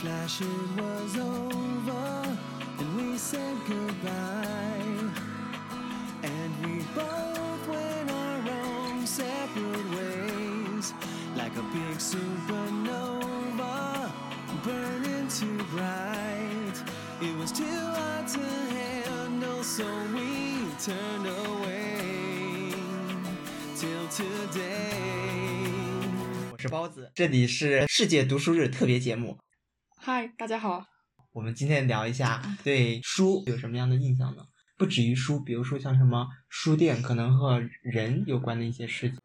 flash it was over and we said goodbye. And we both went our own separate ways like a big supernova burning too bright. It was too hard to handle, so we turned away till today. 我是包子，这里是世界读书日特别节目。 嗨，大家好。我们今天聊一下对书有什么样的印象呢？不止于书，比如说像什么书店，可能和人有关的一些事情。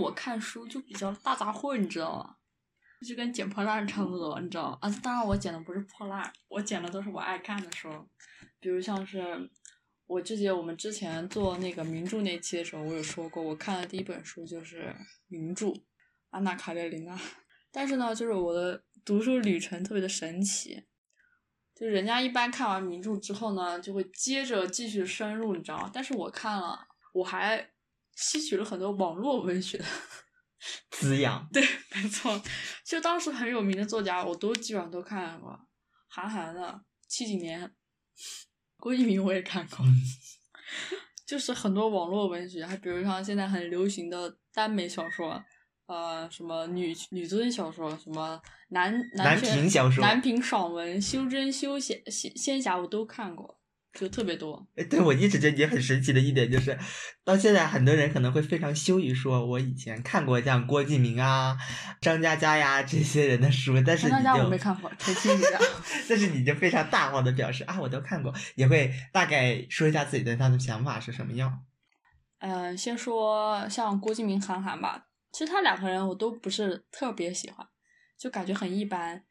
我看书就比较大杂烩，你知道吗？就跟捡破烂差不多，你知道吗啊？当然我捡的不是破烂，我捡的都是我爱看的书，比如像是我之前我们之前做那个名著那期的时候，我有说过，我看的第一本书就是名著《安娜·卡列尼娜》，但是呢，就是我的读书旅程特别的神奇，就人家一般看完名著之后呢，就会接着继续深入，你知道吗？但是我看了，我还吸取了很多网络文学的。滋养，对，没错，其实当时很有名的作家，我都基本上都看过，韩寒的七几年，郭敬明我也看过，就是很多网络文学，还比如像现在很流行的耽美小说，呃，什么女女尊小说，什么男男权频小说男频爽文、修真、修仙、仙仙侠，我都看过，就特别多。哎对我一直觉得你很神奇的一点就是，到现在很多人可能会非常羞于说，我以前看过像郭敬明啊、张嘉佳呀这些人的书，但是你张嘉佳我没看过，澄清一下。但是你就非常大方的表示啊，我都看过，也会大概说一下自己对他的想法是什么样。嗯，先说像郭敬明、韩寒吧，其实他两个人我都不是特别喜欢，就感觉很一般。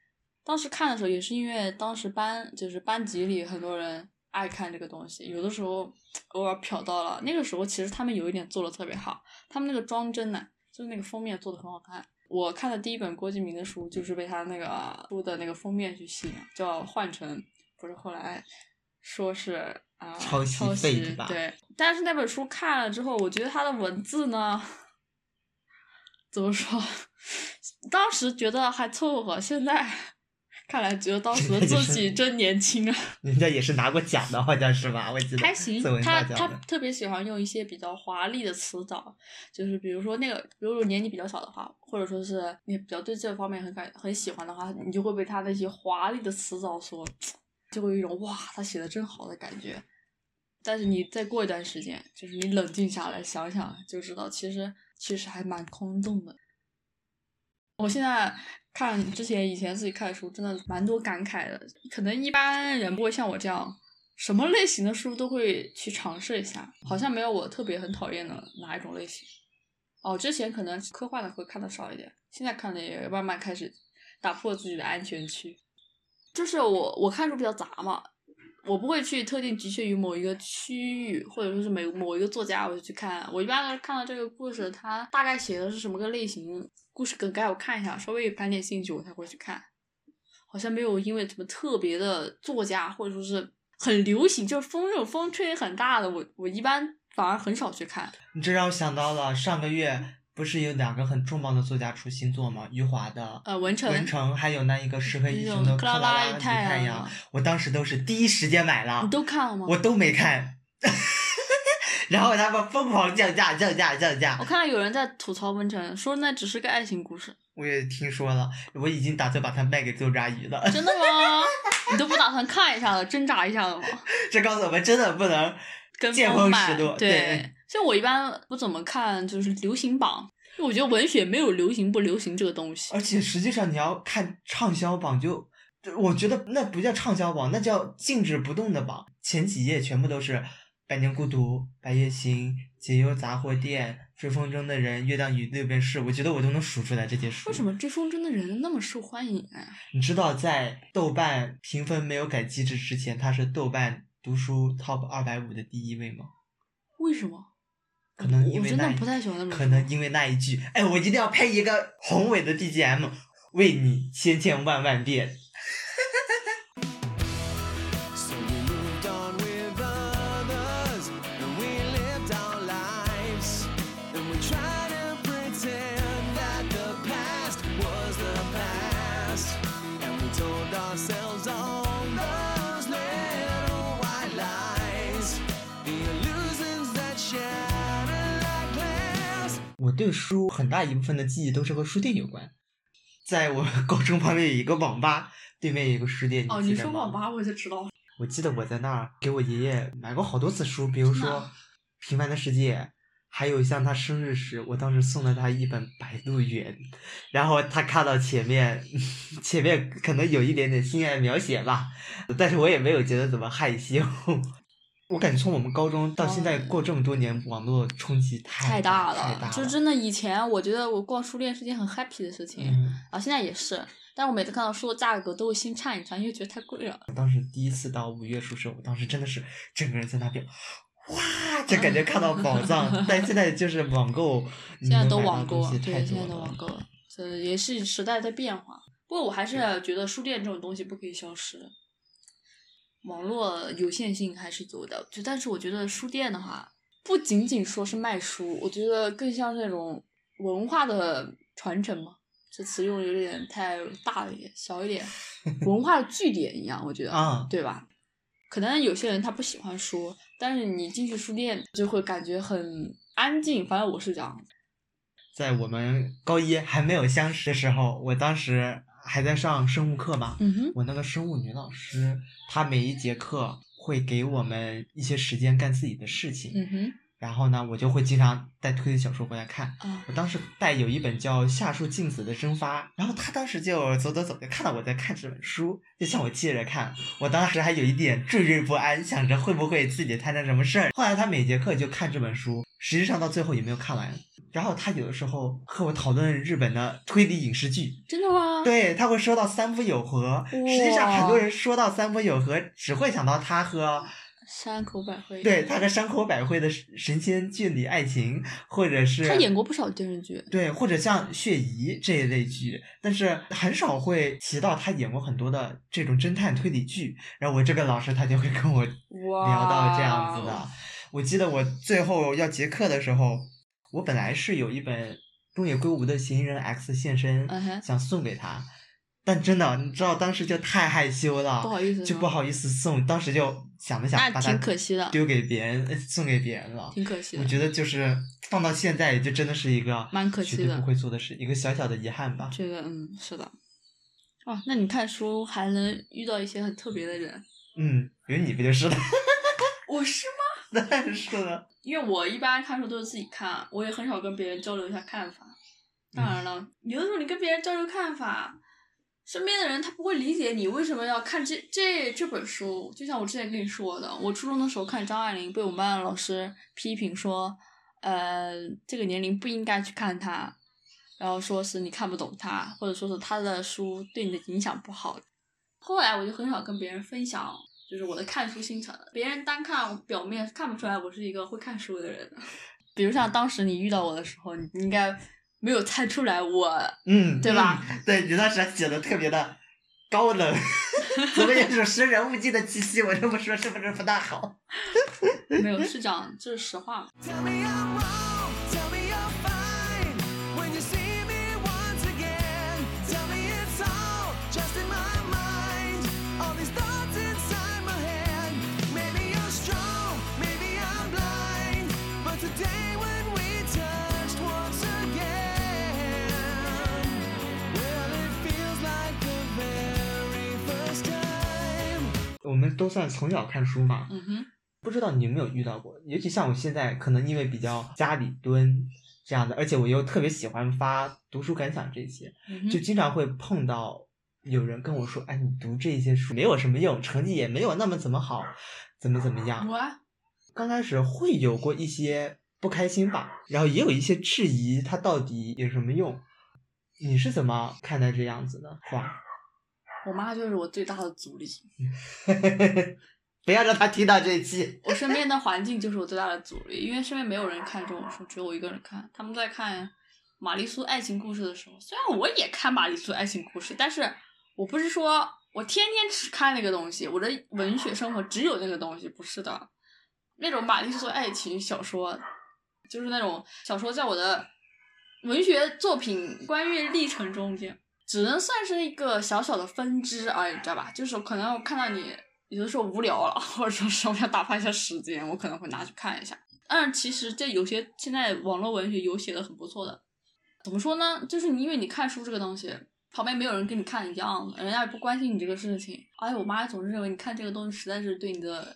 当时看的时候也是因为当时班就是班级里很多人爱看这个东西，有的时候偶尔瞟到了。那个时候其实他们有一点做的特别好，他们那个装帧呢，就是那个封面做的很好看。我看的第一本郭敬明的书就是被他那个书的那个封面去吸引，叫《幻城》，不是后来说是啊、抄袭对，但是那本书看了之后，我觉得他的文字呢，怎么说？当时觉得还凑合，现在看来觉得当时的 自己真年轻啊。人家也是拿过奖的，好像是吧？我记得还行他他。特别喜欢用一些比较华丽的词藻，就是比如说那个，比如果年纪比较小的话，或者说是你比较对这方面很感很喜欢的话，你就会被他那些华丽的词藻所，就会有一种哇，他写的真好的感觉。但是你再过一段时间，就是你冷静下来想想，就知道其实其实还蛮空洞的。我现在看之前以前自己看的书，真的蛮多感慨的。可能一般人不会像我这样，什么类型的书都会去尝试一下，好像没有我特别很讨厌的哪一种类型。哦，之前可能科幻的会看的少一点，现在看的也慢慢开始打破自己的安全区。就是我我看书比较杂嘛，我不会去特定局限于某一个区域，或者说是某某一个作家，我就去看。我一般都是看到这个故事，它大概写的是什么个类型，故事梗概我看一下，稍微有盘点兴趣，我才会去看。好像没有因为什么特别的作家，或者说是很流行，就是风这种风吹很大的，我我一般反而很少去看。你这让我想到了上个月不是有两个很重磅的作家出新作吗？余华的呃，文成，文成，还有那一个石黑一那雄的克拉拉拉与与太阳，我当时都是第一时间买了你，都看了吗？我都没看，然后他们疯狂降价，降价，降价我。看到有人在吐槽文成，说那只是个爱情故事。我也听说了，我已经打算把它卖给周扎鱼了。真的吗？你都不打算看一下了，挣扎一下了吗？这告诉我们真的不能跟见风使舵。对，像我一般不怎么看，就是流行榜，因为我觉得文学没有流行不流行这个东西。而且实际上你要看畅销榜就，就我觉得那不叫畅销榜，那叫静止不动的榜。前几页全部都是《百年孤独》《白夜行》《解忧杂货店》《追风筝的人》《月亮与六便士》，我觉得我都能数出来这些书。为什么追风筝的人那么受欢迎啊？你知道，在豆瓣评分没有改机制之前，它是豆瓣读书 top 二百五的第一位吗？为什么？可能因为那一真的不太喜欢那本书可能因为那一句，哎，我一定要配一个宏伟的 BGM，为你千千万万遍。对书很大一部分的记忆都是和书店有关。在我 高中旁边有一个网吧，对面有一个书店。哦，你说网吧我就知道。我记得我在那儿给我爷爷买过好多次书，比如说《平凡的世界》，还有像他生日时，我当时送了他一本《白鹿原》，然后他看到前面，前面可能有一点点性爱描写吧，但是我也没有觉得怎么害羞。我感觉从我们高中到现在哦过这么多年，网络冲击太大太大了，就真的以前我觉得我逛书店是件很 happy 的事情，嗯，啊，现在也是，但我每次看到书的价格都会心颤一颤，因为觉得太贵了。当时第一次到五月书社，我当时真的是整个人在那边，哇，就感觉看到宝藏。但现在就是网购，现在都网购，太对，现在都网购，这也是时代在变化。不过我还是觉得书店这种东西不可以消失，网络有限性还是有的。就但是我觉得书店的话，不仅仅说是卖书，我觉得更像是那种文化的传承嘛。这词用的有点太大了一点，小一点，文化的据点一样，我觉得，啊对吧？可能有些人他不喜欢书，但是你进去书店就会感觉很安静。反正我是这样，在我们高一还没有相识的时候，我当时还在上生物课嘛，嗯哼，我那个生物女老师，她每一节课会给我们一些时间干自己的事情，然后呢，我就会经常带推理小说过来看。啊，我当时带有一本叫《夏树静子的蒸发》，然后她当时就走走走，就看到我在看这本书，就向我借着看。我当时还有一点惴惴不安，想着会不会自己摊上什么事儿。后来她每节课就看这本书，实际上到最后也没有看完。然后他有的时候和我讨论日本的推理影视剧，真的吗？对他会说到三浦友和。实际上很多人说到三浦友和，只会想到他和山口百惠，对他和山口百惠的神仙眷侣爱情，或者是他演过不少电视剧。对，或者像血疑这一类剧，但是很少会提到他演过很多的这种侦探推理剧。然后我这个老师他就会跟我，聊到这样子的。我记得我最后要结课的时候，我本来是有一本东野圭吾的《嫌疑人 X 现身》想送给他，但真的你知道当时就太害羞了，不好意思就不好意思送，当时就想了想，把它挺可惜的丢给别人，呃送给别人了。挺可惜的。我觉得就是放到现在，也就真的是一个蛮可惜的绝对不会做的事，一个小小的遗憾吧。这个嗯是的。哦，那你看书还能遇到一些很特别的人？嗯，比如你不就是了？我是吗？当然是呢。因为我一般看书都是自己看，我也很少跟别人交流一下看法。当然了，有的时候你跟别人交流看法，身边的人他不会理解你为什么要看这这这本书。就像我之前跟你说的，我初中的时候看张爱玲，被我们班的老师批评说，呃，这个年龄不应该去看她，然后说是你看不懂她，或者说是她的书对你的影响不好。后来我就很少跟别人分享，就是我的看书心肠。别人单看表面看不出来我是一个会看书的人。比如像当时你遇到我的时候，你应该没有猜出来我嗯，对吧嗯 对你当时还写的特别的高冷，怎么有种识人勿近的气息？我这么说是不是不大好？没有是讲这是实话。我们都算从小看书嘛，嗯哼，不知道你有没有遇到过？尤其像我现在，可能因为比较家里蹲这样的，而且我又特别喜欢发读书感想这些，嗯，就经常会碰到有人跟我说：“哎，你读这些书没有什么用，成绩也没有那么怎么好，怎么怎么样。”刚开始会有过一些不开心吧，然后也有一些质疑，它到底有什么用？你是怎么看待这样子的话？我妈就是我最大的阻力。不要让她听到这一期。我身边的环境就是我最大的阻力，因为身边没有人看这种书，只有我一个人看。他们在看玛丽苏爱情故事的时候，虽然我也看玛丽苏爱情故事，但是我不是说我天天只看那个东西，我的文学生活只有那个东西，不是的。那种玛丽苏爱情小说，就是那种小说，在我的文学作品观阅历程中间，只能算是一个小小的分支而已，知道吧？就是可能我看到你有的时候无聊了，或者说是我想打发一下时间，我可能会拿去看一下。但是其实这有些现在网络文学有写的很不错的，怎么说呢？就是你因为你看书这个东西，旁边没有人跟你看一样，人家也不关心你这个事情。而且我妈总是认为你看这个东西实在是对你的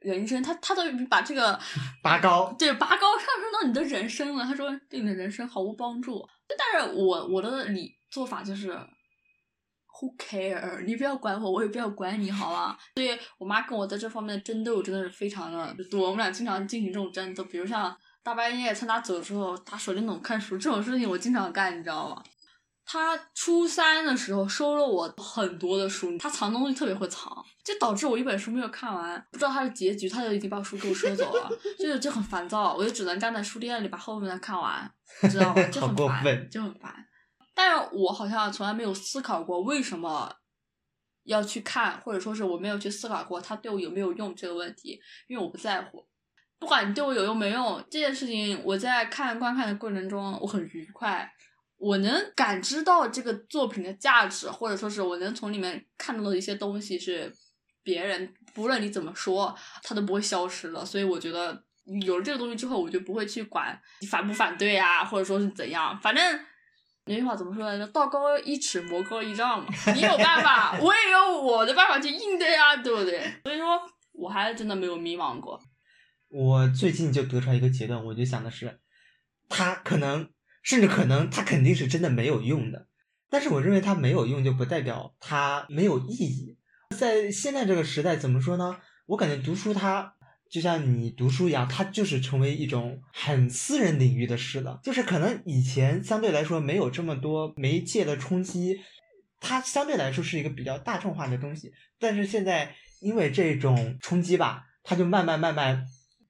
人生，他他都把这个 拔高对拔高上升到你的人生了。他说对你的人生毫无帮助。但是我我的理做法就是，Who care？你不要管我，我也不要管你，好吧？所以我妈跟我在这方面的争斗真的是非常的多，我们俩经常进行这种争斗，比如像大半夜趁她走的时候打手电筒看书这种事情，我经常干，你知道吗？她初三的时候收了我很多的书，他藏东西特别会藏，就导致我一本书没有看完，不知道它的结局，他就已经把书给我收走了，就是就很烦躁，我就只能站在书店里把后面的看完，你知道吗？就很 烦，就很烦。但是我好像从来没有思考过为什么要去看，或者说是我没有去思考过他对我有没有用这个问题，因为我不在乎。不管你对我有用没用，这件事情我在看观看的过程中，我很愉快，我能感知到这个作品的价值，或者说是我能从里面看到的一些东西是别人不论你怎么说，它都不会消失的。所以我觉得有了这个东西之后，我就不会去管你反不反对啊，或者说是怎样，反正。那句话怎么说来着？道高一尺，魔高一丈嘛。你有办法，我也有我的办法去应对啊，对不对？所以说，我还真的没有迷茫过。我最近就得出来一个结论，我就想的是，他可能，甚至可能，它肯定是真的没有用的。但是我认为它没有用，就不代表它没有意义。在现在这个时代，怎么说呢？我感觉读书它就像你读书一样，它就是成为一种很私人领域的事了。就是可能以前相对来说没有这么多媒介的冲击，它相对来说是一个比较大众化的东西。但是现在因为这种冲击吧，它就慢慢慢慢，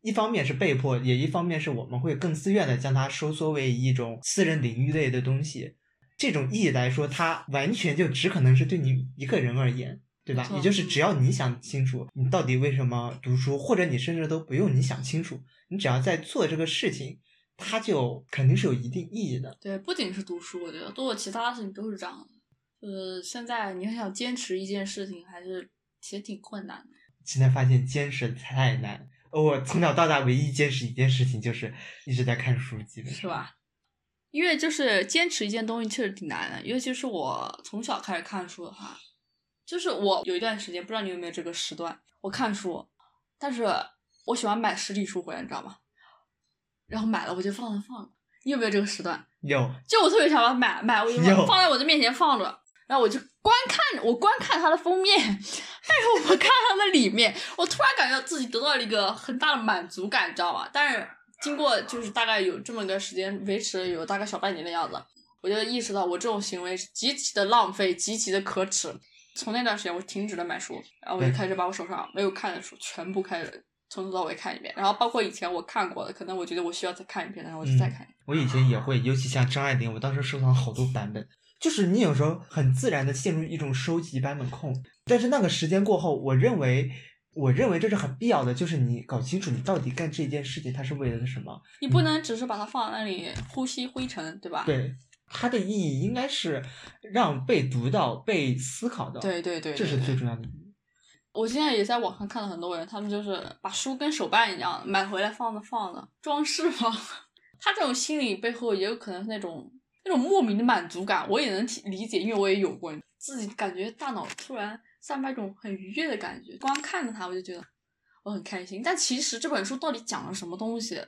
一方面是被迫，也一方面是我们会更自愿的将它收缩为一种私人领域类的东西。这种意义来说，它完全就只可能是对你一个人而言。对吧也就是只要你想清楚，你到底为什么读书，或者你甚至都不用你想清楚，你只要在做这个事情，它就肯定是有一定意义的。对，不仅是读书，我觉得做其他的事情都是这样的。呃，现在你很想坚持一件事情，还是其实挺困难的。现在发现坚持太难。我从小到大唯一坚持一件事情就是一直在看书，基本是？吧？因为就是坚持一件东西确实挺难的，尤其是我从小开始看书的话，就是我有一段时间，不知道你有没有这个时段，我看书，但是我喜欢买实体书回来，你知道吗？然后买了我就放着放着，你有没有这个时段？有，就我特别想把它买买，我就放在我的面前放着，然后我就观看，我观看它的封面，但是我不看它的里面，我突然感觉到自己得到了一个很大的满足感，你知道吧？但是经过就是大概有这么个时间，维持了有大概小半年的样子，我就意识到我这种行为是极其的浪费，极其的可耻。从那段时间，我停止了买书，然后我就开始把我手上没有看的书全部开始从头到尾看一遍，然后包括以前我看过的，可能我觉得我需要再看一遍，然后我就再看一遍。我以前也会，尤其像张爱玲，我当时收藏好多版本。就是你有时候很自然的陷入一种收集版本控，但是那个时间过后，我认为，我认为这是很必要的，就是你搞清楚你到底干这件事情它是为了什么。你不能只是把它放在那里呼吸灰尘，对吧？对，它的意义应该是让被读到、被思考到，对对对，这是最重要的意义。我现在也在网上看到很多人，他们就是把书跟手办一样买回来放着放着，装饰嘛。他这种心理背后也有可能是那种那种莫名的满足感，我也能体理解，因为我也有过，自己感觉大脑突然散发一种很愉悦的感觉，光看着它我就觉得我很开心。但其实这本书到底讲了什么东西，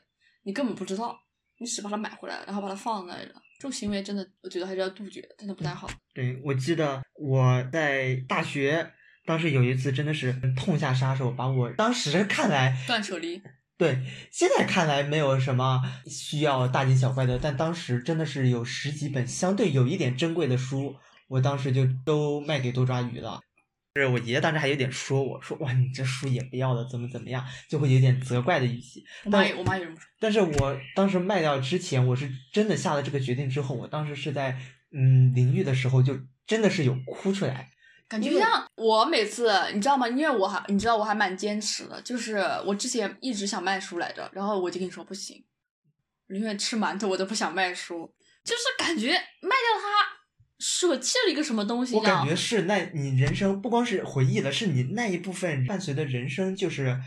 你根本不知道，你只把它买回来，然后把它放在那里了。这种行为真的，我觉得还是要杜绝，真的不太好。对，我记得我在大学，当时有一次真的是痛下杀手，把我当时看来断舍离，对，现在看来没有什么需要大惊小怪的，但当时真的是有十几本相对有一点珍贵的书，我当时就都卖给多抓鱼了。是我爷爷当时还有点说我说哇你这书也不要了怎么怎么样，就会有点责怪的语气。但我妈也我妈也这么说。但是我当时卖掉之前，我是真的下了这个决定之后，我当时是在嗯淋浴的时候就真的是有哭出来。感觉像我每次，你知道吗？因为我还你知道我还蛮坚持的，就是我之前一直想卖书来着，然后我就跟你说不行，宁愿吃馒头我都不想卖书，就是感觉卖掉它舍弃了一个什么东西我。感觉是那你人生不光是回忆了，是你那一部分伴随的人生，就是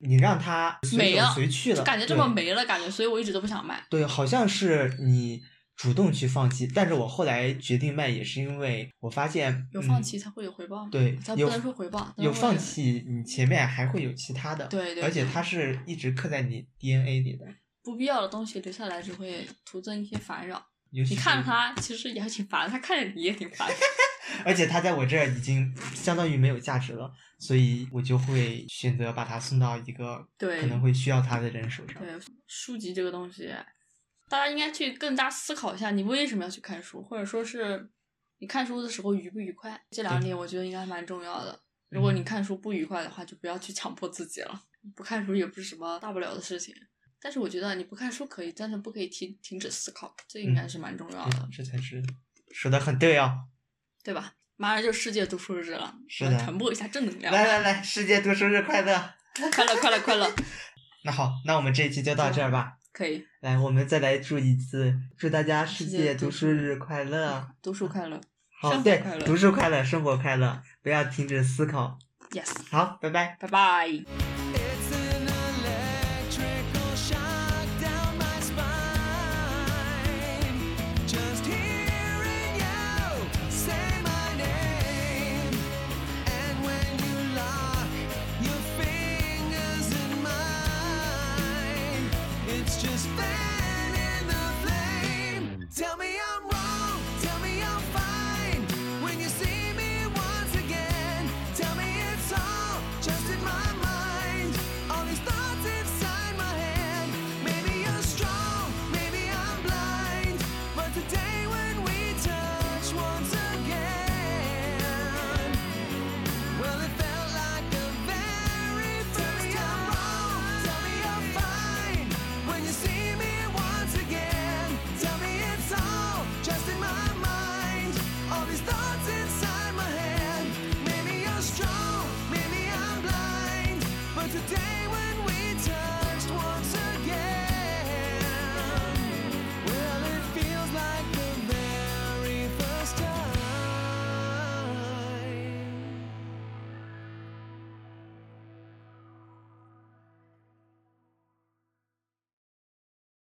你让它随走没了随去了，就感觉这么没了，感觉，所以我一直都不想卖。对，好像是你主动去放弃，但是我后来决定卖，也是因为我发现有放嗯弃才会有回报，对有咱不能说回报，有放弃，你前面还会有其他的，对对对而且它是一直刻在你 DNA 里的，不必要的东西留下来只会徒增一些烦扰。你看着是它，其实也还挺烦，它看着你也挺烦。而且它在我这儿已经相当于没有价值了，所以我就会选择把它送到一个可能会需要它的人手上。对，书籍这个东西，大家应该去更加思考一下，你为什么要去看书，或者说是你看书的时候愉不愉快，这两点我觉得应该蛮重要的。如果你嗯看书不愉快的话，就不要去强迫自己了。不看书也不是什么大不了的事情，但是我觉得你不看书可以，但是不可以停停止思考，这应该嗯是蛮重要对的，这才是说的很对哦。对吧？马上就世界读书日了，是的传播一下正能量。来来来，世界读书日快乐！快乐快乐快乐，那好，那我们这一期就到这儿吧。可以，来，我们再来祝一次，祝大家世世界界读读书书日快乐。读书快乐好，对读书快乐，生活快乐，不要停止思考。，yes，好，拜拜。拜拜。